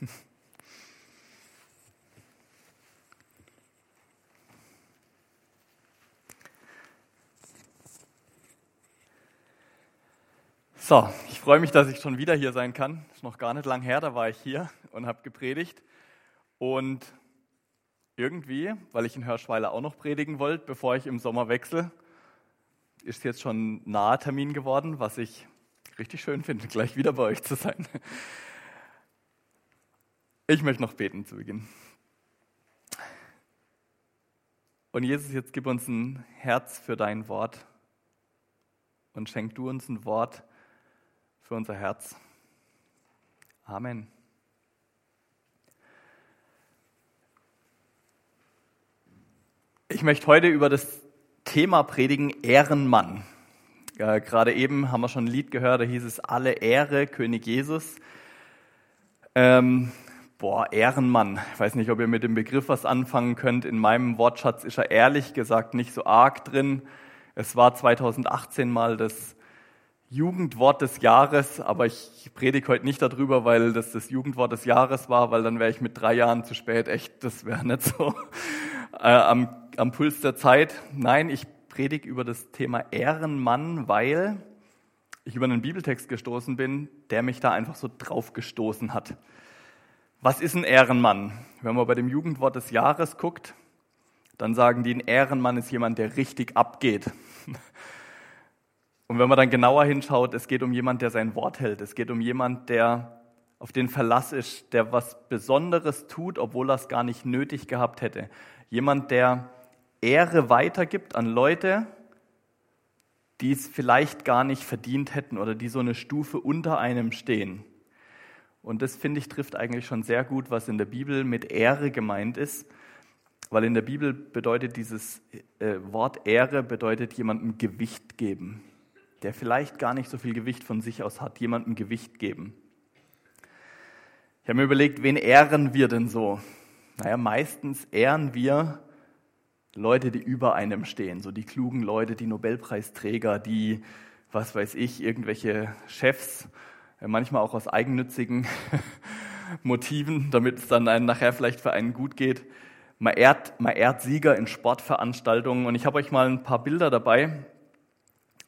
So, ich freue mich, dass ich schon wieder hier sein kann. Ist noch gar nicht lang her, da war ich hier und habe gepredigt. Und irgendwie, weil ich in Hörschweiler auch noch predigen wollte, bevor ich im Sommer wechsle, ist jetzt schon nahe Termin geworden, was ich richtig schön finde, gleich wieder bei euch zu sein. Ich möchte noch beten zu Beginn. Und Jesus, jetzt gib uns ein Herz für dein Wort und schenk du uns ein Wort, für unser Herz. Amen. Ich möchte heute über das Thema predigen, Ehrenmann. Ja, gerade eben haben wir schon ein Lied gehört, da hieß es Alle Ehre, König Jesus. Ähm, boah, Ehrenmann. Ich weiß nicht, ob ihr mit dem Begriff was anfangen könnt. In meinem Wortschatz ist er ehrlich gesagt nicht so arg drin. Es war 2018 mal das Jugendwort des Jahres, aber ich predige heute nicht darüber, weil das das Jugendwort des Jahres war, weil dann wäre ich mit drei Jahren zu spät. Echt, das wäre nicht so äh, am, am Puls der Zeit. Nein, ich predige über das Thema Ehrenmann, weil ich über einen Bibeltext gestoßen bin, der mich da einfach so drauf gestoßen hat. Was ist ein Ehrenmann? Wenn man bei dem Jugendwort des Jahres guckt, dann sagen die, ein Ehrenmann ist jemand, der richtig abgeht. Und wenn man dann genauer hinschaut, es geht um jemand, der sein Wort hält. Es geht um jemand, der auf den Verlass ist, der was Besonderes tut, obwohl er es gar nicht nötig gehabt hätte. Jemand, der Ehre weitergibt an Leute, die es vielleicht gar nicht verdient hätten oder die so eine Stufe unter einem stehen. Und das finde ich trifft eigentlich schon sehr gut, was in der Bibel mit Ehre gemeint ist, weil in der Bibel bedeutet dieses äh, Wort Ehre bedeutet jemandem Gewicht geben der vielleicht gar nicht so viel Gewicht von sich aus hat, jemandem Gewicht geben. Ich habe mir überlegt, wen ehren wir denn so? Naja, meistens ehren wir Leute, die über einem stehen, so die klugen Leute, die Nobelpreisträger, die, was weiß ich, irgendwelche Chefs, manchmal auch aus eigennützigen Motiven, damit es dann nachher vielleicht für einen gut geht. Man ehrt, man ehrt Sieger in Sportveranstaltungen und ich habe euch mal ein paar Bilder dabei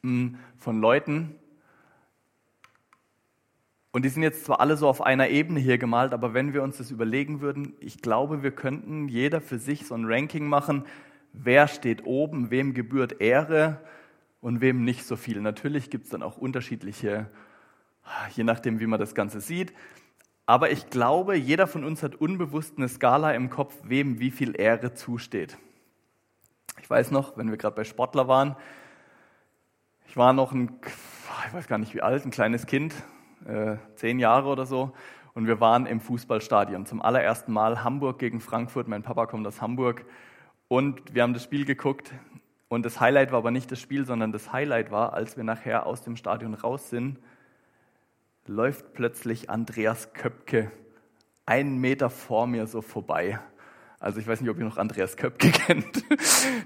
von Leuten. Und die sind jetzt zwar alle so auf einer Ebene hier gemalt, aber wenn wir uns das überlegen würden, ich glaube, wir könnten jeder für sich so ein Ranking machen, wer steht oben, wem gebührt Ehre und wem nicht so viel. Natürlich gibt es dann auch unterschiedliche, je nachdem, wie man das Ganze sieht. Aber ich glaube, jeder von uns hat unbewusst eine Skala im Kopf, wem wie viel Ehre zusteht. Ich weiß noch, wenn wir gerade bei Sportler waren, ich war noch ein, ich weiß gar nicht wie alt, ein kleines Kind, äh, zehn Jahre oder so. Und wir waren im Fußballstadion. Zum allerersten Mal Hamburg gegen Frankfurt. Mein Papa kommt aus Hamburg. Und wir haben das Spiel geguckt. Und das Highlight war aber nicht das Spiel, sondern das Highlight war, als wir nachher aus dem Stadion raus sind, läuft plötzlich Andreas Köpke einen Meter vor mir so vorbei. Also ich weiß nicht, ob ihr noch Andreas Köpke kennt.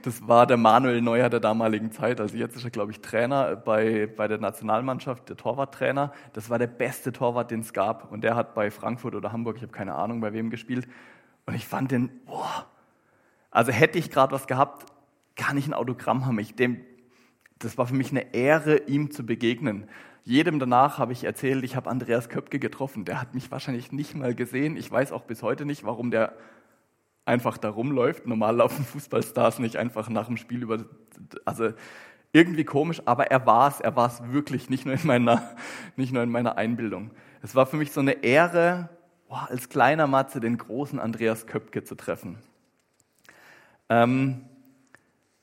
Das war der Manuel Neuer der damaligen Zeit. Also jetzt ist er, glaube ich, Trainer bei, bei der Nationalmannschaft, der Torwarttrainer. Das war der beste Torwart, den es gab. Und der hat bei Frankfurt oder Hamburg, ich habe keine Ahnung, bei wem gespielt. Und ich fand den, boah. Also hätte ich gerade was gehabt, kann ich ein Autogramm haben. Ich, dem, das war für mich eine Ehre, ihm zu begegnen. Jedem danach habe ich erzählt, ich habe Andreas Köpke getroffen. Der hat mich wahrscheinlich nicht mal gesehen. Ich weiß auch bis heute nicht, warum der einfach da rumläuft. Normal laufen Fußballstars nicht einfach nach dem Spiel über, also irgendwie komisch, aber er war es, er war es wirklich, nicht nur in meiner, nicht nur in meiner Einbildung. Es war für mich so eine Ehre, boah, als kleiner Matze den großen Andreas Köpke zu treffen. Ähm,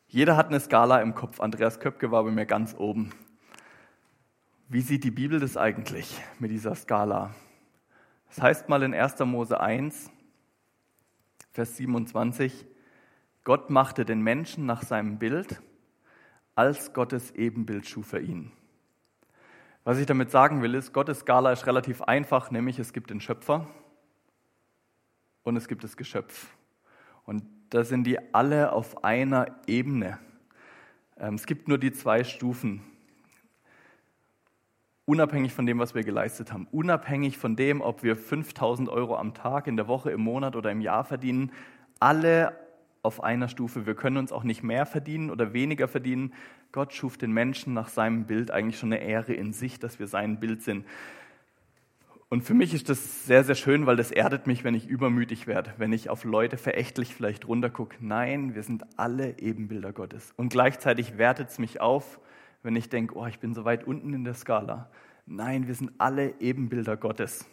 jeder hat eine Skala im Kopf. Andreas Köpke war bei mir ganz oben. Wie sieht die Bibel das eigentlich mit dieser Skala? Das heißt mal in 1. Mose 1, Vers 27, Gott machte den Menschen nach seinem Bild, als Gottes Ebenbild schuf er ihn. Was ich damit sagen will, ist, Gottes Skala ist relativ einfach, nämlich es gibt den Schöpfer und es gibt das Geschöpf. Und da sind die alle auf einer Ebene. Ähm, es gibt nur die zwei Stufen. Unabhängig von dem, was wir geleistet haben, unabhängig von dem, ob wir 5000 Euro am Tag, in der Woche, im Monat oder im Jahr verdienen, alle auf einer Stufe. Wir können uns auch nicht mehr verdienen oder weniger verdienen. Gott schuf den Menschen nach seinem Bild eigentlich schon eine Ehre in sich, dass wir sein Bild sind. Und für mich ist das sehr, sehr schön, weil das erdet mich, wenn ich übermütig werde, wenn ich auf Leute verächtlich vielleicht runtergucke. Nein, wir sind alle Ebenbilder Gottes. Und gleichzeitig wertet es mich auf, wenn ich denke, oh, ich bin so weit unten in der Skala. Nein, wir sind alle Ebenbilder Gottes.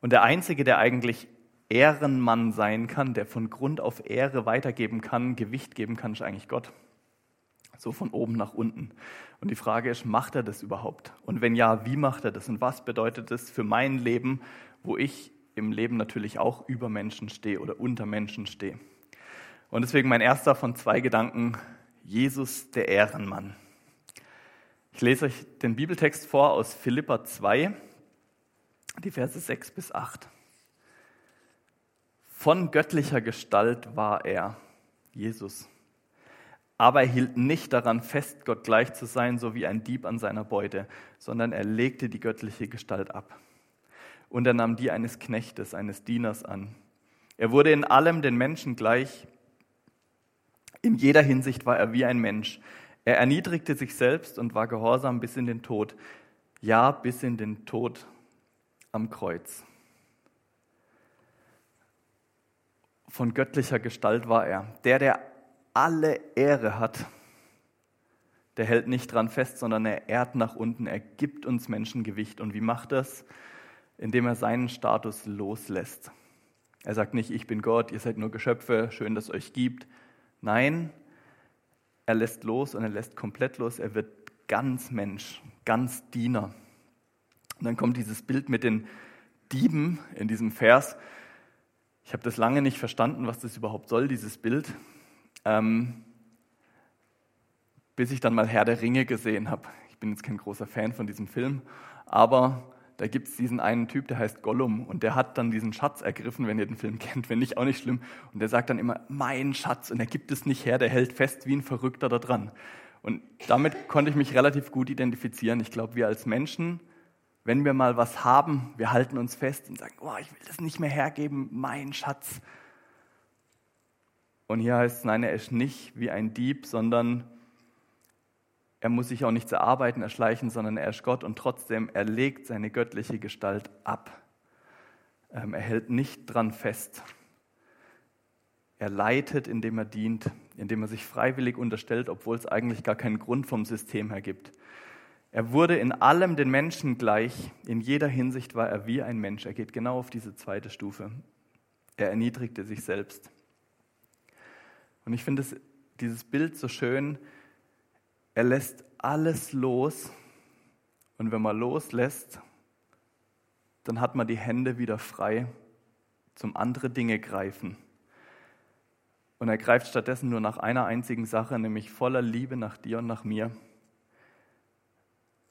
Und der Einzige, der eigentlich Ehrenmann sein kann, der von Grund auf Ehre weitergeben kann, Gewicht geben kann, ist eigentlich Gott. So von oben nach unten. Und die Frage ist, macht er das überhaupt? Und wenn ja, wie macht er das? Und was bedeutet das für mein Leben, wo ich im Leben natürlich auch über Menschen stehe oder unter Menschen stehe? Und deswegen mein erster von zwei Gedanken, Jesus der Ehrenmann. Ich lese euch den Bibeltext vor aus Philippa 2, die Verse 6 bis 8. Von göttlicher Gestalt war er, Jesus aber er hielt nicht daran fest, Gott gleich zu sein, so wie ein Dieb an seiner Beute, sondern er legte die göttliche Gestalt ab. Und er nahm die eines Knechtes, eines Dieners an. Er wurde in allem den Menschen gleich. In jeder Hinsicht war er wie ein Mensch. Er erniedrigte sich selbst und war gehorsam bis in den Tod. Ja, bis in den Tod am Kreuz. Von göttlicher Gestalt war er. Der, der alle Ehre hat, der hält nicht dran fest, sondern er ehrt nach unten, er gibt uns Menschen Gewicht. Und wie macht das? Indem er seinen Status loslässt. Er sagt nicht, ich bin Gott, ihr seid nur Geschöpfe, schön, dass es euch gibt. Nein, er lässt los und er lässt komplett los. Er wird ganz Mensch, ganz Diener. Und dann kommt dieses Bild mit den Dieben in diesem Vers. Ich habe das lange nicht verstanden, was das überhaupt soll, dieses Bild. Ähm, bis ich dann mal Herr der Ringe gesehen habe. Ich bin jetzt kein großer Fan von diesem Film, aber da gibt es diesen einen Typ, der heißt Gollum und der hat dann diesen Schatz ergriffen, wenn ihr den Film kennt, wenn nicht, auch nicht schlimm. Und der sagt dann immer, mein Schatz und er gibt es nicht her, der hält fest wie ein Verrückter da dran. Und damit konnte ich mich relativ gut identifizieren. Ich glaube, wir als Menschen, wenn wir mal was haben, wir halten uns fest und sagen, oh, ich will das nicht mehr hergeben, mein Schatz. Und hier heißt es, nein, er ist nicht wie ein Dieb, sondern er muss sich auch nicht zu arbeiten erschleichen, sondern er ist Gott und trotzdem, er legt seine göttliche Gestalt ab. Ähm, er hält nicht dran fest. Er leitet, indem er dient, indem er sich freiwillig unterstellt, obwohl es eigentlich gar keinen Grund vom System her gibt. Er wurde in allem den Menschen gleich. In jeder Hinsicht war er wie ein Mensch. Er geht genau auf diese zweite Stufe. Er erniedrigte sich selbst. Und ich finde dieses Bild so schön. Er lässt alles los. Und wenn man loslässt, dann hat man die Hände wieder frei zum andere Dinge greifen. Und er greift stattdessen nur nach einer einzigen Sache, nämlich voller Liebe nach dir und nach mir.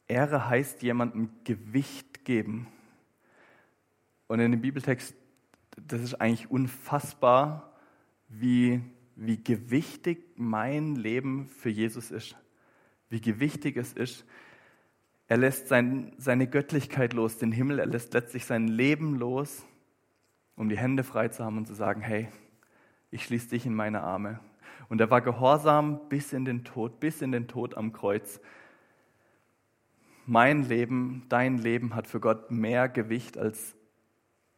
Ehre heißt jemandem Gewicht geben. Und in dem Bibeltext, das ist eigentlich unfassbar, wie wie gewichtig mein Leben für Jesus ist. Wie gewichtig es ist. Er lässt sein, seine Göttlichkeit los, den Himmel, er lässt letztlich sein Leben los, um die Hände frei zu haben und zu sagen, hey, ich schließe dich in meine Arme. Und er war gehorsam bis in den Tod, bis in den Tod am Kreuz. Mein Leben, dein Leben hat für Gott mehr Gewicht als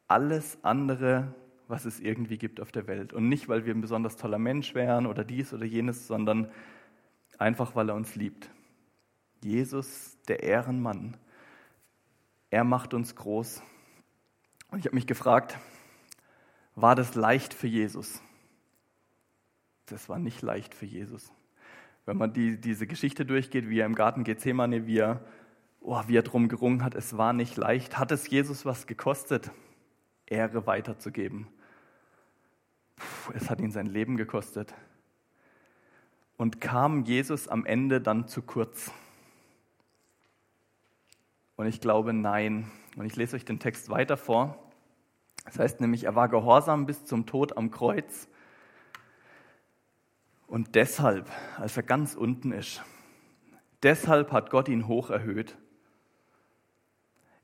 alles andere, was es irgendwie gibt auf der Welt. Und nicht, weil wir ein besonders toller Mensch wären oder dies oder jenes, sondern einfach, weil er uns liebt. Jesus, der Ehrenmann, er macht uns groß. Und ich habe mich gefragt, war das leicht für Jesus? Das war nicht leicht für Jesus. Wenn man die, diese Geschichte durchgeht, wie er im Garten Gethsemane, wie er, oh, wie er drum gerungen hat, es war nicht leicht. Hat es Jesus was gekostet, Ehre weiterzugeben? es hat ihn sein Leben gekostet. Und kam Jesus am Ende dann zu kurz? Und ich glaube, nein. Und ich lese euch den Text weiter vor. Das heißt nämlich, er war gehorsam bis zum Tod am Kreuz. Und deshalb, als er ganz unten ist, Deshalb hat Gott ihn hoch erhöht.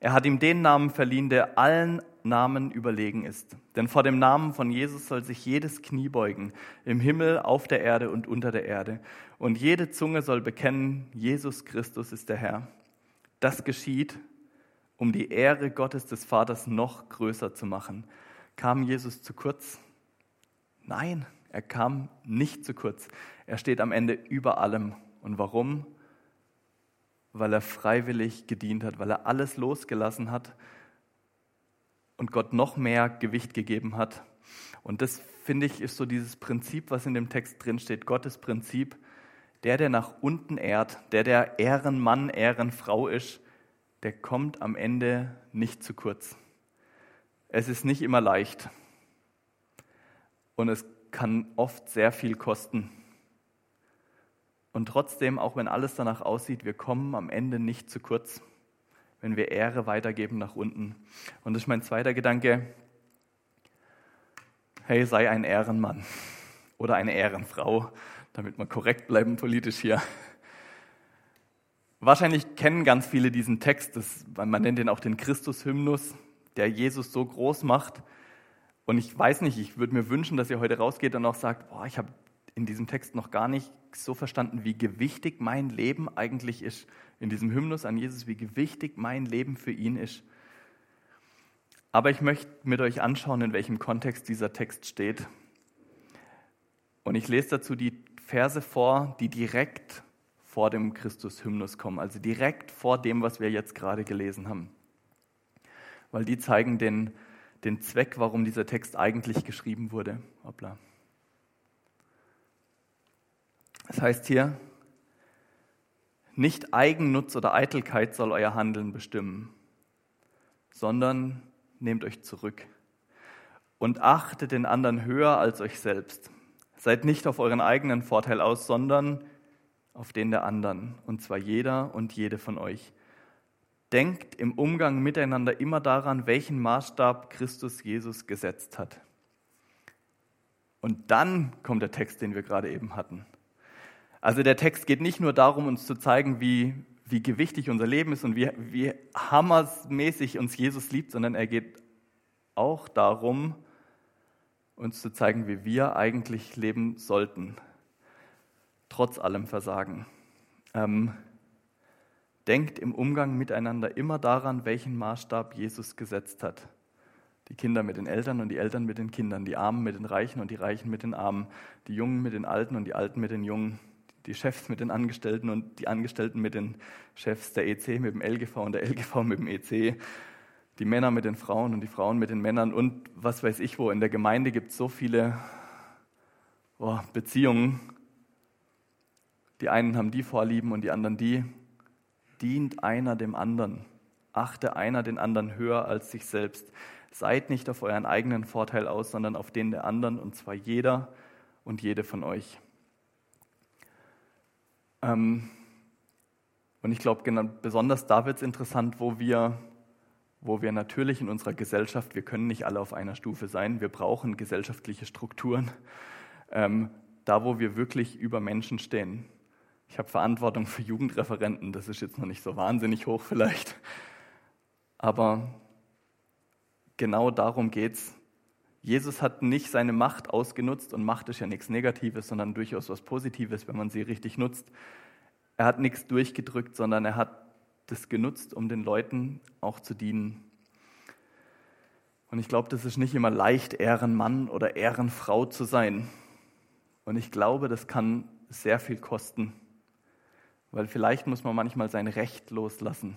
Er hat ihm den Namen verliehen, der allen Namen überlegen ist. Denn vor dem Namen von Jesus soll sich jedes Knie beugen, im Himmel, auf der Erde und unter der Erde. Und jede Zunge soll bekennen, Jesus Christus ist der Herr. Das geschieht, um die Ehre Gottes des Vaters noch größer zu machen. Kam Jesus zu kurz? Nein, er kam nicht zu kurz. Er steht am Ende über allem. Und warum? Weil er freiwillig gedient hat, weil er alles losgelassen hat und Gott noch mehr Gewicht gegeben hat. Und das finde ich ist so dieses Prinzip, was in dem Text drin steht, Gottes Prinzip. Der, der nach unten ehrt, der, der Ehrenmann, Ehrenfrau ist, der kommt am Ende nicht zu kurz. Es ist nicht immer leicht und es kann oft sehr viel kosten. Und trotzdem, auch wenn alles danach aussieht, wir kommen am Ende nicht zu kurz wenn wir Ehre weitergeben nach unten. Und das ist mein zweiter Gedanke. Hey, sei ein Ehrenmann oder eine Ehrenfrau, damit wir korrekt bleiben politisch hier. Wahrscheinlich kennen ganz viele diesen Text, das, man nennt den auch den Christus-Hymnus, der Jesus so groß macht. Und ich weiß nicht, ich würde mir wünschen, dass ihr heute rausgeht und auch sagt, boah, ich habe in diesem Text noch gar nicht so verstanden, wie gewichtig mein Leben eigentlich ist in diesem Hymnus an Jesus, wie gewichtig mein Leben für ihn ist. Aber ich möchte mit euch anschauen, in welchem Kontext dieser Text steht. Und ich lese dazu die Verse vor, die direkt vor dem Christus-Hymnus kommen, also direkt vor dem, was wir jetzt gerade gelesen haben. Weil die zeigen den, den Zweck, warum dieser Text eigentlich geschrieben wurde. Hoppla. Es heißt hier, nicht Eigennutz oder Eitelkeit soll euer Handeln bestimmen, sondern nehmt euch zurück und achtet den anderen höher als euch selbst. Seid nicht auf euren eigenen Vorteil aus, sondern auf den der anderen, und zwar jeder und jede von euch. Denkt im Umgang miteinander immer daran, welchen Maßstab Christus Jesus gesetzt hat. Und dann kommt der Text, den wir gerade eben hatten. Also der Text geht nicht nur darum, uns zu zeigen, wie, wie gewichtig unser Leben ist und wie, wie hammersmäßig uns Jesus liebt, sondern er geht auch darum, uns zu zeigen, wie wir eigentlich leben sollten, trotz allem Versagen. Ähm, denkt im Umgang miteinander immer daran, welchen Maßstab Jesus gesetzt hat. Die Kinder mit den Eltern und die Eltern mit den Kindern, die Armen mit den Reichen und die Reichen mit den Armen, die Jungen mit den Alten und die Alten mit den Jungen die Chefs mit den Angestellten und die Angestellten mit den Chefs, der EC mit dem LGV und der LGV mit dem EC, die Männer mit den Frauen und die Frauen mit den Männern und was weiß ich wo. In der Gemeinde gibt es so viele oh, Beziehungen. Die einen haben die Vorlieben und die anderen die. Dient einer dem anderen. Achte einer den anderen höher als sich selbst. Seid nicht auf euren eigenen Vorteil aus, sondern auf den der anderen, und zwar jeder und jede von euch. Ähm, und ich glaube, genau, besonders da wird es interessant, wo wir, wo wir natürlich in unserer Gesellschaft, wir können nicht alle auf einer Stufe sein, wir brauchen gesellschaftliche Strukturen, ähm, da wo wir wirklich über Menschen stehen. Ich habe Verantwortung für Jugendreferenten, das ist jetzt noch nicht so wahnsinnig hoch vielleicht, aber genau darum geht es. Jesus hat nicht seine Macht ausgenutzt und Macht ist ja nichts Negatives, sondern durchaus was Positives, wenn man sie richtig nutzt. Er hat nichts durchgedrückt, sondern er hat das genutzt, um den Leuten auch zu dienen. Und ich glaube, das ist nicht immer leicht, Ehrenmann oder Ehrenfrau zu sein. Und ich glaube, das kann sehr viel kosten, weil vielleicht muss man manchmal sein Recht loslassen.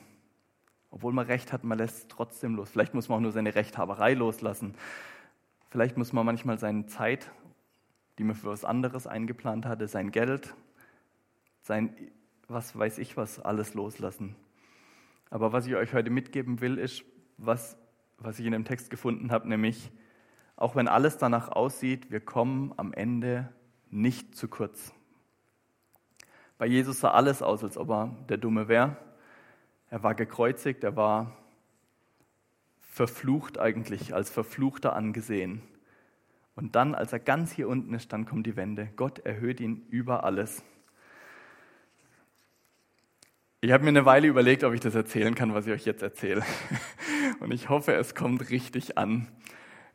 Obwohl man Recht hat, man lässt es trotzdem los. Vielleicht muss man auch nur seine Rechthaberei loslassen. Vielleicht muss man manchmal seine Zeit, die man für was anderes eingeplant hatte, sein Geld, sein was weiß ich was alles loslassen. Aber was ich euch heute mitgeben will, ist, was, was ich in dem Text gefunden habe, nämlich, auch wenn alles danach aussieht, wir kommen am Ende nicht zu kurz. Bei Jesus sah alles aus, als ob er der Dumme wäre. Er war gekreuzigt, er war verflucht eigentlich, als Verfluchter angesehen. Und dann, als er ganz hier unten ist, dann kommt die Wende. Gott erhöht ihn über alles. Ich habe mir eine Weile überlegt, ob ich das erzählen kann, was ich euch jetzt erzähle. Und ich hoffe, es kommt richtig an,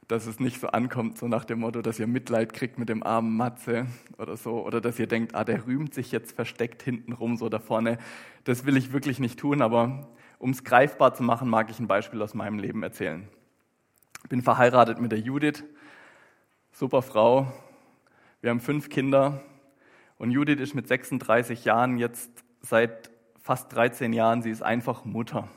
dass es nicht so ankommt, so nach dem Motto, dass ihr Mitleid kriegt mit dem armen Matze oder so, oder dass ihr denkt, ah, der rühmt sich jetzt versteckt hinten rum, so da vorne. Das will ich wirklich nicht tun, aber um es greifbar zu machen, mag ich ein Beispiel aus meinem Leben erzählen. Bin verheiratet mit der Judith, super Frau. Wir haben fünf Kinder und Judith ist mit 36 Jahren jetzt seit fast 13 Jahren, sie ist einfach Mutter.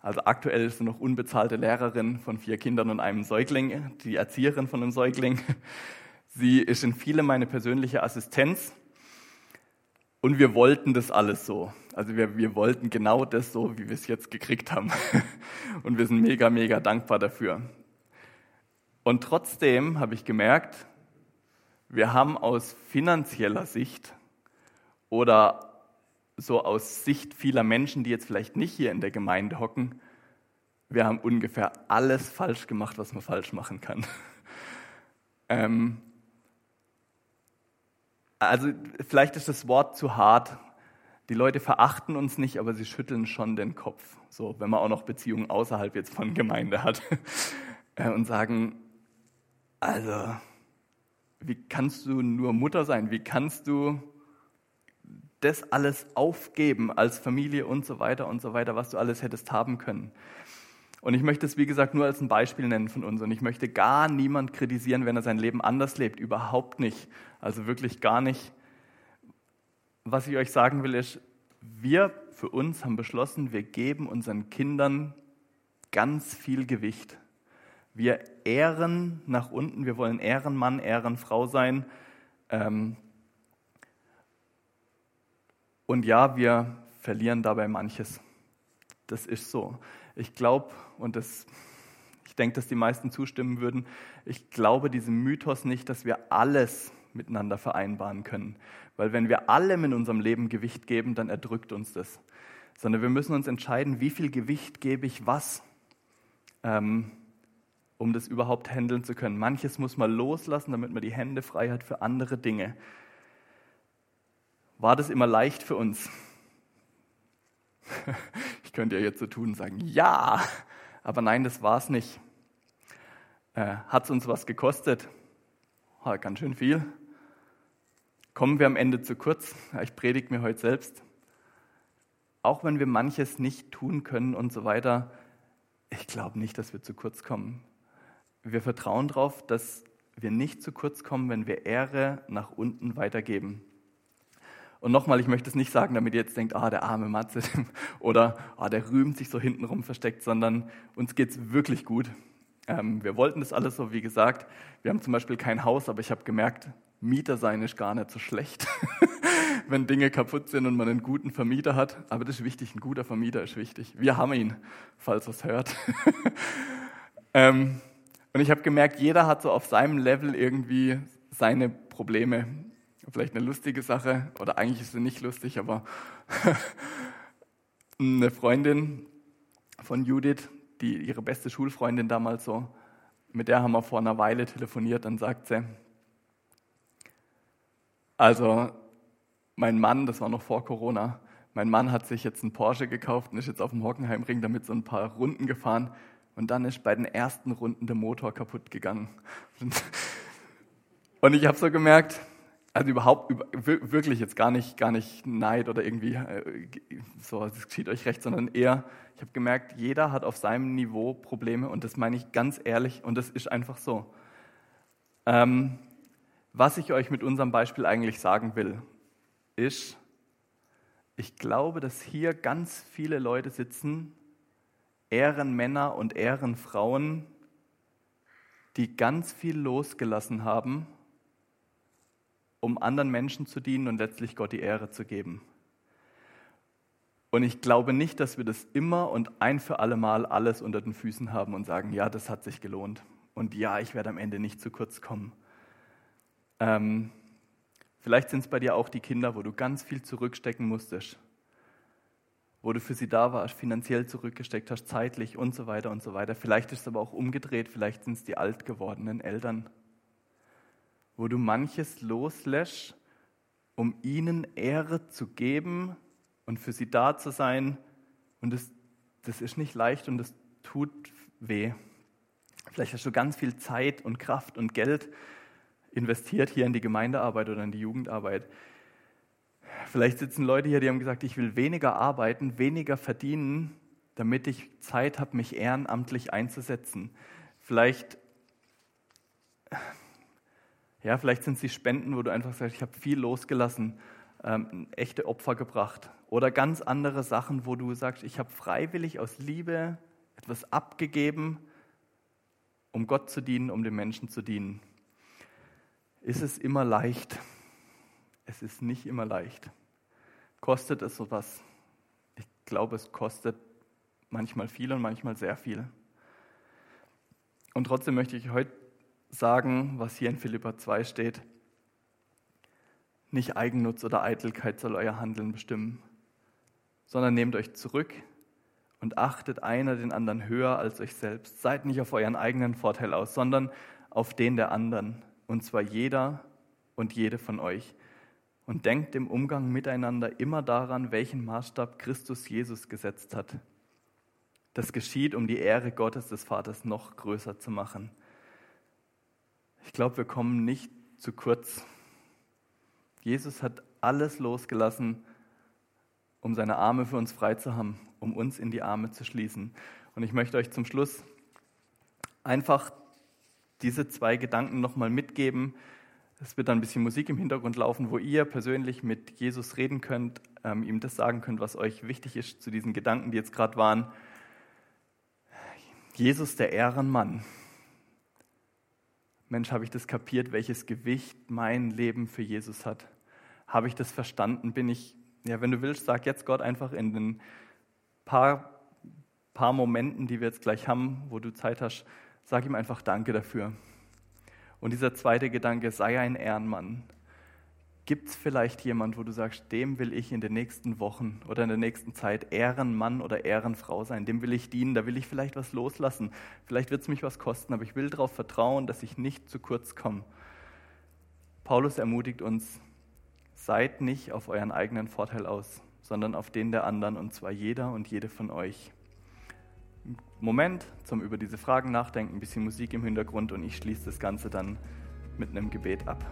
Also aktuell ist sie noch unbezahlte Lehrerin von vier Kindern und einem Säugling, die Erzieherin von einem Säugling. Sie ist in viele meine persönliche Assistenz. Und wir wollten das alles so. Also wir, wir wollten genau das so, wie wir es jetzt gekriegt haben. Und wir sind mega, mega dankbar dafür. Und trotzdem habe ich gemerkt, wir haben aus finanzieller Sicht oder so aus Sicht vieler Menschen, die jetzt vielleicht nicht hier in der Gemeinde hocken, wir haben ungefähr alles falsch gemacht, was man falsch machen kann. ähm, also vielleicht ist das Wort zu hart. Die Leute verachten uns nicht, aber sie schütteln schon den Kopf. So, wenn man auch noch Beziehungen außerhalb jetzt von Gemeinde hat äh, und sagen, also, wie kannst du nur Mutter sein? Wie kannst du das alles aufgeben als Familie und so weiter und so weiter, was du alles hättest haben können. Und ich möchte es, wie gesagt, nur als ein Beispiel nennen von uns. Und ich möchte gar niemand kritisieren, wenn er sein Leben anders lebt. Überhaupt nicht. Also wirklich gar nicht. Was ich euch sagen will, ist, wir für uns haben beschlossen, wir geben unseren Kindern ganz viel Gewicht. Wir ehren nach unten, wir wollen Ehrenmann, Ehrenfrau sein. Ähm, und ja, wir verlieren dabei manches. Das ist so. Ich glaube, und das, ich denke, dass die meisten zustimmen würden, ich glaube diesem Mythos nicht, dass wir alles miteinander vereinbaren können. Weil wenn wir allem in unserem Leben Gewicht geben, dann erdrückt uns das. Sondern wir müssen uns entscheiden, wie viel Gewicht gebe ich was, ähm, um das überhaupt handeln zu können. Manches muss man loslassen, damit man die Hände frei hat für andere Dinge. War das immer leicht für uns? Könnte ja jetzt so tun und sagen, ja, aber nein, das war es nicht. Äh, Hat es uns was gekostet? Ha, ganz schön viel. Kommen wir am Ende zu kurz? Ich predige mir heute selbst. Auch wenn wir manches nicht tun können und so weiter, ich glaube nicht, dass wir zu kurz kommen. Wir vertrauen darauf, dass wir nicht zu kurz kommen, wenn wir Ehre nach unten weitergeben. Und nochmal, ich möchte es nicht sagen, damit ihr jetzt denkt, ah, der arme Matze oder ah, der rühmt sich so hintenrum versteckt, sondern uns geht es wirklich gut. Ähm, wir wollten das alles so, wie gesagt. Wir haben zum Beispiel kein Haus, aber ich habe gemerkt, Mieter sein ist gar nicht so schlecht, wenn Dinge kaputt sind und man einen guten Vermieter hat. Aber das ist wichtig, ein guter Vermieter ist wichtig. Wir haben ihn, falls es hört. ähm, und ich habe gemerkt, jeder hat so auf seinem Level irgendwie seine Probleme vielleicht eine lustige Sache, oder eigentlich ist sie nicht lustig, aber eine Freundin von Judith, die ihre beste Schulfreundin damals so, mit der haben wir vor einer Weile telefoniert, dann sagt sie, also mein Mann, das war noch vor Corona, mein Mann hat sich jetzt einen Porsche gekauft und ist jetzt auf dem Hockenheimring damit so ein paar Runden gefahren. Und dann ist bei den ersten Runden der Motor kaputt gegangen. Und ich habe so gemerkt, also überhaupt, wirklich jetzt gar nicht, gar nicht Neid oder irgendwie äh, so, es geschieht euch recht, sondern eher, ich habe gemerkt, jeder hat auf seinem Niveau Probleme und das meine ich ganz ehrlich und das ist einfach so. Ähm, was ich euch mit unserem Beispiel eigentlich sagen will, ist, ich glaube, dass hier ganz viele Leute sitzen, Ehrenmänner und Ehrenfrauen, die ganz viel losgelassen haben um anderen Menschen zu dienen und letztlich Gott die Ehre zu geben. Und ich glaube nicht, dass wir das immer und ein für alle Mal alles unter den Füßen haben und sagen, ja, das hat sich gelohnt. Und ja, ich werde am Ende nicht zu kurz kommen. Ähm, vielleicht sind es bei dir auch die Kinder, wo du ganz viel zurückstecken musstest. Wo du für sie da warst, finanziell zurückgesteckt hast, zeitlich und so weiter und so weiter. Vielleicht ist es aber auch umgedreht, vielleicht sind es die alt gewordenen Eltern wo du manches loslässt, um ihnen Ehre zu geben, und für sie da zu sein. Und das, das ist nicht leicht und das tut weh. Vielleicht hast du ganz viel Zeit und Kraft und Geld investiert hier in die Gemeindearbeit oder in die Jugendarbeit. Vielleicht sitzen Leute hier, die haben gesagt, ich will weniger arbeiten, weniger verdienen, damit ich Zeit habe, mich ehrenamtlich einzusetzen. Vielleicht, ja, vielleicht sind es die Spenden, wo du einfach sagst, ich habe viel losgelassen, ähm, echte Opfer gebracht. Oder ganz andere Sachen, wo du sagst, ich habe freiwillig aus Liebe etwas abgegeben, um Gott zu dienen, um den Menschen zu dienen. Ist es immer leicht? Es ist nicht immer leicht. Kostet es sowas? Ich glaube, es kostet manchmal viel und manchmal sehr viel. Und trotzdem möchte ich heute sagen, was hier in Philippa 2 steht. Nicht Eigennutz oder Eitelkeit soll euer Handeln bestimmen, sondern nehmt euch zurück und achtet einer den anderen höher als euch selbst. Seid nicht auf euren eigenen Vorteil aus, sondern auf den der anderen, und zwar jeder und jede von euch. Und denkt im Umgang miteinander immer daran, welchen Maßstab Christus Jesus gesetzt hat. Das geschieht, um die Ehre Gottes des Vaters noch größer zu machen. Ich glaube, wir kommen nicht zu kurz. Jesus hat alles losgelassen, um seine Arme für uns frei zu haben, um uns in die Arme zu schließen. Und ich möchte euch zum Schluss einfach diese zwei Gedanken nochmal mitgeben. Es wird dann ein bisschen Musik im Hintergrund laufen, wo ihr persönlich mit Jesus reden könnt, ähm, ihm das sagen könnt, was euch wichtig ist zu diesen Gedanken, die jetzt gerade waren. Jesus, der Ehrenmann. Mensch, habe ich das kapiert, welches Gewicht mein Leben für Jesus hat? Habe ich das verstanden? Bin ich, ja, wenn du willst, sag jetzt Gott einfach in den paar, paar Momenten, die wir jetzt gleich haben, wo du Zeit hast, sag ihm einfach Danke dafür. Und dieser zweite Gedanke, sei ein Ehrenmann. Gibt es vielleicht jemand, wo du sagst, dem will ich in den nächsten Wochen oder in der nächsten Zeit Ehrenmann oder Ehrenfrau sein, dem will ich dienen, da will ich vielleicht was loslassen. Vielleicht wird es mich was kosten, aber ich will darauf vertrauen, dass ich nicht zu kurz komme. Paulus ermutigt uns, seid nicht auf euren eigenen Vorteil aus, sondern auf den der anderen, und zwar jeder und jede von euch. Moment zum über diese Fragen nachdenken, ein bisschen Musik im Hintergrund und ich schließe das Ganze dann mit einem Gebet ab.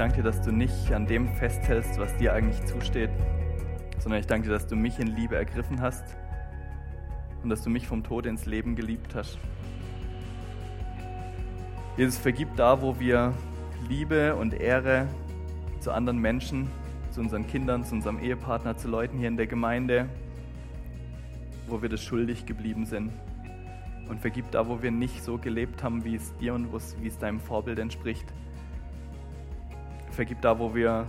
Danke dir, dass du nicht an dem festhältst, was dir eigentlich zusteht, sondern ich danke dir, dass du mich in Liebe ergriffen hast und dass du mich vom Tod ins Leben geliebt hast. Jesus, vergib da, wo wir Liebe und Ehre zu anderen Menschen, zu unseren Kindern, zu unserem Ehepartner, zu Leuten hier in der Gemeinde, wo wir das schuldig geblieben sind. Und vergib da, wo wir nicht so gelebt haben, wie es dir und wie es deinem Vorbild entspricht. Vergib da, wo wir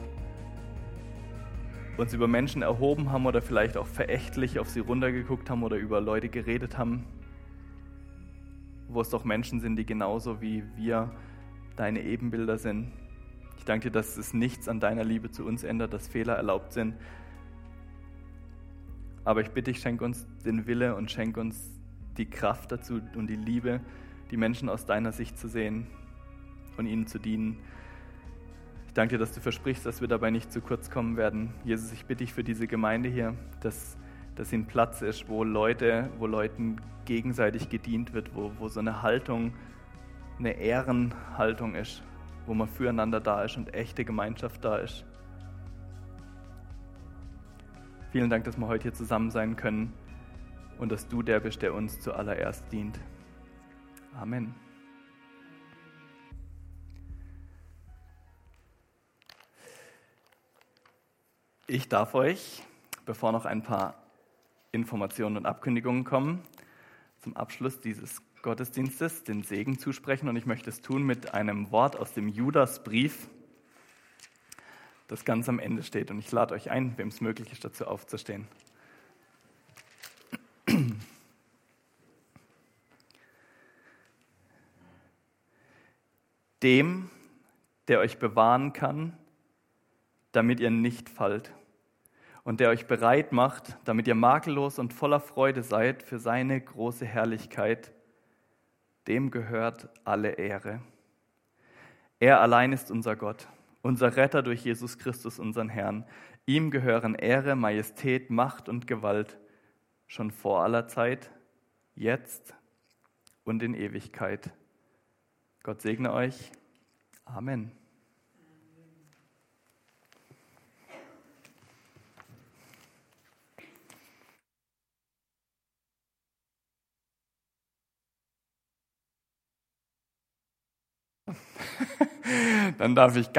uns über Menschen erhoben haben oder vielleicht auch verächtlich auf sie runtergeguckt haben oder über Leute geredet haben, wo es doch Menschen sind, die genauso wie wir deine Ebenbilder sind. Ich danke dir, dass es nichts an deiner Liebe zu uns ändert, dass Fehler erlaubt sind. Aber ich bitte dich, schenk uns den Wille und schenk uns die Kraft dazu und die Liebe, die Menschen aus deiner Sicht zu sehen und ihnen zu dienen. Ich danke dir, dass du versprichst, dass wir dabei nicht zu kurz kommen werden. Jesus, ich bitte dich für diese Gemeinde hier, dass, dass sie ein Platz ist, wo Leute, wo Leuten gegenseitig gedient wird, wo, wo so eine Haltung, eine Ehrenhaltung ist, wo man füreinander da ist und echte Gemeinschaft da ist. Vielen Dank, dass wir heute hier zusammen sein können und dass du der bist, der uns zuallererst dient. Amen. Ich darf euch, bevor noch ein paar Informationen und Abkündigungen kommen, zum Abschluss dieses Gottesdienstes den Segen zusprechen und ich möchte es tun mit einem Wort aus dem Judasbrief, das ganz am Ende steht. Und ich lade euch ein, wem es möglich ist, dazu aufzustehen. Dem, der euch bewahren kann, damit ihr nicht fallt und der euch bereit macht, damit ihr makellos und voller Freude seid für seine große Herrlichkeit, dem gehört alle Ehre. Er allein ist unser Gott, unser Retter durch Jesus Christus, unseren Herrn. Ihm gehören Ehre, Majestät, Macht und Gewalt schon vor aller Zeit, jetzt und in Ewigkeit. Gott segne euch. Amen. Dann darf ich